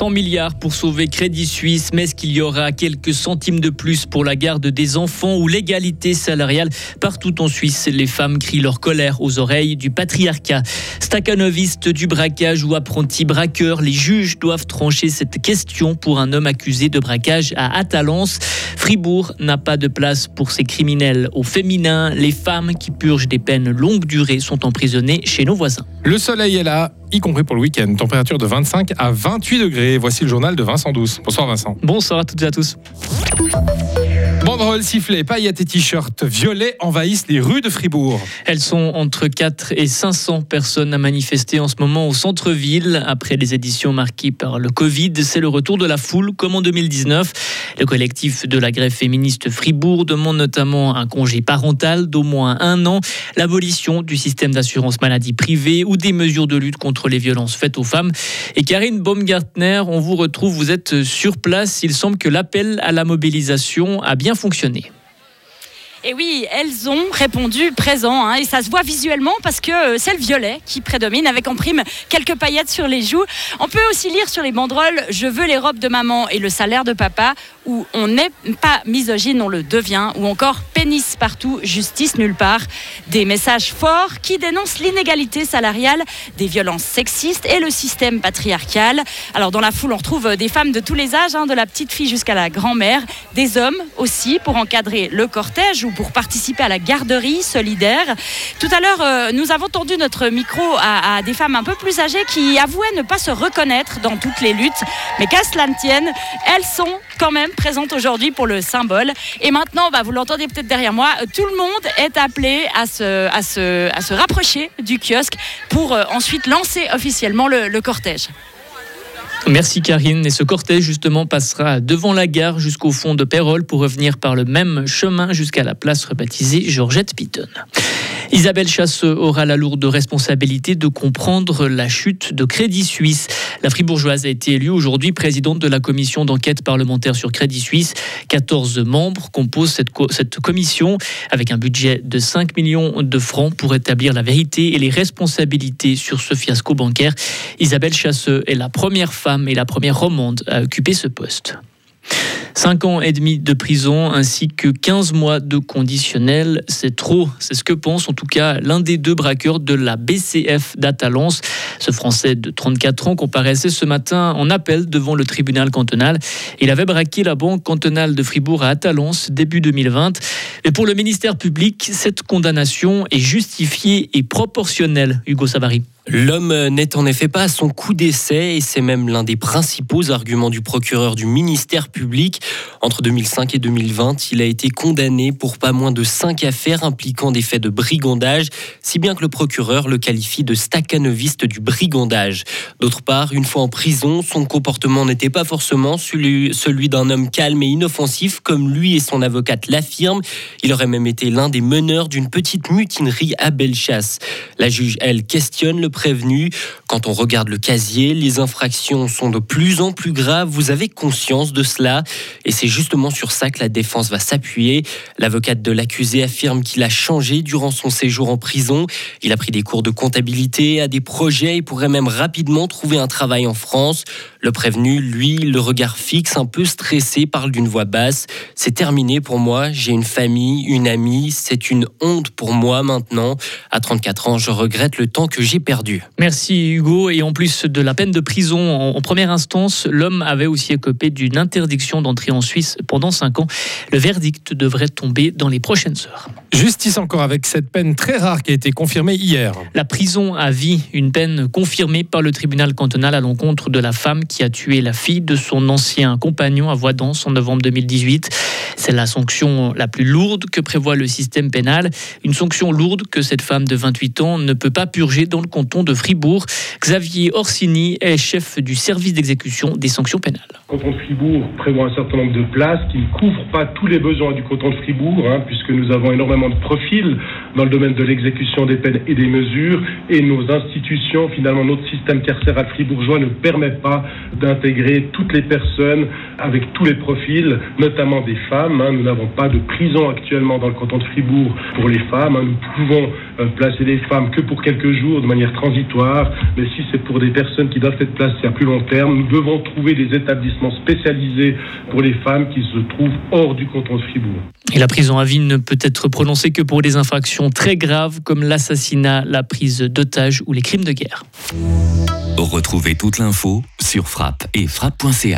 100 milliards pour sauver Crédit Suisse, mais est-ce qu'il y aura quelques centimes de plus pour la garde des enfants ou l'égalité salariale? Partout en Suisse, les femmes crient leur colère aux oreilles du patriarcat. Staccanoviste du braquage ou apprenti braqueur, les juges doivent trancher cette question pour un homme accusé de braquage à Atalance. Fribourg n'a pas de place pour ces criminels au féminin. Les femmes qui purgent des peines longue durée sont emprisonnées chez nos voisins. Le soleil est là, y compris pour le week-end. Température de 25 à 28 degrés. Voici le journal de Vincent Douce. Bonsoir Vincent. Bonsoir à toutes et à tous. Banderoles, sifflets, paillettes et t-shirts violets envahissent les rues de Fribourg. Elles sont entre 4 et 500 personnes à manifester en ce moment au centre-ville. Après les éditions marquées par le Covid, c'est le retour de la foule comme en 2019. Le collectif de la grève féministe Fribourg demande notamment un congé parental d'au moins un an, l'abolition du système d'assurance maladie privée ou des mesures de lutte contre les violences faites aux femmes. Et Karine Baumgartner, on vous retrouve, vous êtes sur place. Il semble que l'appel à la mobilisation a bien fonctionné. Et oui, elles ont répondu présent, hein, et ça se voit visuellement parce que euh, c'est le violet qui prédomine, avec en prime quelques paillettes sur les joues. On peut aussi lire sur les banderoles Je veux les robes de maman et le salaire de papa, où on n'est pas misogyne, on le devient, ou encore pénis partout, justice nulle part. Des messages forts qui dénoncent l'inégalité salariale, des violences sexistes et le système patriarcal. Alors dans la foule, on retrouve des femmes de tous les âges, hein, de la petite fille jusqu'à la grand-mère, des hommes aussi pour encadrer le cortège pour participer à la garderie solidaire. Tout à l'heure, euh, nous avons tendu notre micro à, des femmes un peu plus âgées qui avouaient ne pas se reconnaître dans toutes les luttes. Mais qu'à cela ne tienne, elles sont quand même présentes aujourd'hui pour le symbole. Et maintenant, bah, vous l'entendez peut-être derrière moi, tout le monde est appelé à se, rapprocher du kiosque pour euh, ensuite lancer officiellement le cortège. Merci Karine. Et ce cortège justement passera devant la gare jusqu'au fond de Pérol pour revenir par le même chemin jusqu'à la place rebaptisée Georgette Piton. Isabelle Chasse aura la lourde responsabilité de comprendre la chute de Crédit Suisse. La fribourgeoise a été élue aujourd'hui présidente de la commission d'enquête parlementaire sur Crédit Suisse. 14 membres composent cette, commission avec un budget de 5 millions de francs pour établir la vérité et les responsabilités sur ce fiasco bancaire. Isabelle Chasse est la première femme et la première romande à occuper ce poste. 5 ans et demi de prison ainsi que 15 mois de conditionnel, c'est trop. C'est ce que pense en tout cas l'un des deux braqueurs de la BCF d'Atalance. Ce Français de 34 ans comparaissait ce matin en appel devant le tribunal cantonal. Il avait braqué la banque cantonale de Fribourg à Atalance début 2020. Mais pour le ministère public, cette condamnation est justifiée et proportionnelle, Hugo Savary. L'homme n'est en effet pas à son coup d'essai et c'est même l'un des principaux arguments du procureur du ministère public. Entre 2005 et 2020, il a été condamné pour pas moins de cinq affaires impliquant des faits de brigandage, si bien que le procureur le qualifie de staccanoviste du brigandage. D'autre part, une fois en prison, son comportement n'était pas forcément celui, d'un homme calme et inoffensif comme lui et son avocate l'affirment. Il aurait même été l'un des meneurs d'une petite mutinerie à Bellechasse. La juge, elle, questionne le prévenu. Quand on regarde le casier, les infractions sont de plus en plus graves. Vous avez conscience de cela. Et c'est justement sur ça que la défense va s'appuyer. L'avocate de l'accusé affirme qu'il a changé durant son séjour en prison. Il a pris des cours de comptabilité, a des projets et pourrait même rapidement trouver un travail en France. Le prévenu, lui, le regard fixe, un peu stressé, parle d'une voix basse. C'est terminé pour moi, j'ai une famille, une amie, c'est une honte pour moi maintenant. À 34 ans, je regrette le temps que j'ai perdu. Merci Hugo. Et en plus de la peine de prison en, première instance, l'homme avait aussi écopé d'une interdiction d'entrer en Suisse pendant 5 ans. Le verdict devrait tomber dans les prochaines heures. Justice encore avec cette peine très rare qui a été confirmée hier. La prison à vie, une peine confirmée par le tribunal cantonal à l'encontre de la femme qui a tué la fille de son ancien compagnon à Voidance en novembre 2018. C'est la sanction la plus lourde que prévoit le système pénal. Une sanction lourde que cette femme de 28 ans ne peut pas purger dans le canton de Fribourg. Xavier Orsini est chef du service d'exécution des sanctions pénales. Le canton de Fribourg prévoit un certain nombre de places qui ne couvrent pas tous les besoins du canton de Fribourg, hein, puisque nous avons énormément de profils dans le domaine de l'exécution des peines et des mesures. Et nos institutions, finalement, notre système carcéral fribourgeois ne permet pas d'intégrer toutes les personnes avec tous les profils, notamment des femmes. Hein. Nous n'avons pas de prison actuellement dans le canton de Fribourg pour les femmes. Hein. Nous pouvons placer les femmes que pour quelques jours de manière transitoire, mais si c'est pour des personnes qui doivent être placées à plus long terme, nous devons trouver des établissements spécialisés pour les femmes qui se trouvent hors du canton de Fribourg. Et la prison à vie ne peut être prononcée que pour des infractions très graves comme l'assassinat, la prise d'otages ou les crimes de guerre. Retrouvez toute l'info sur frappe et frappe.ch.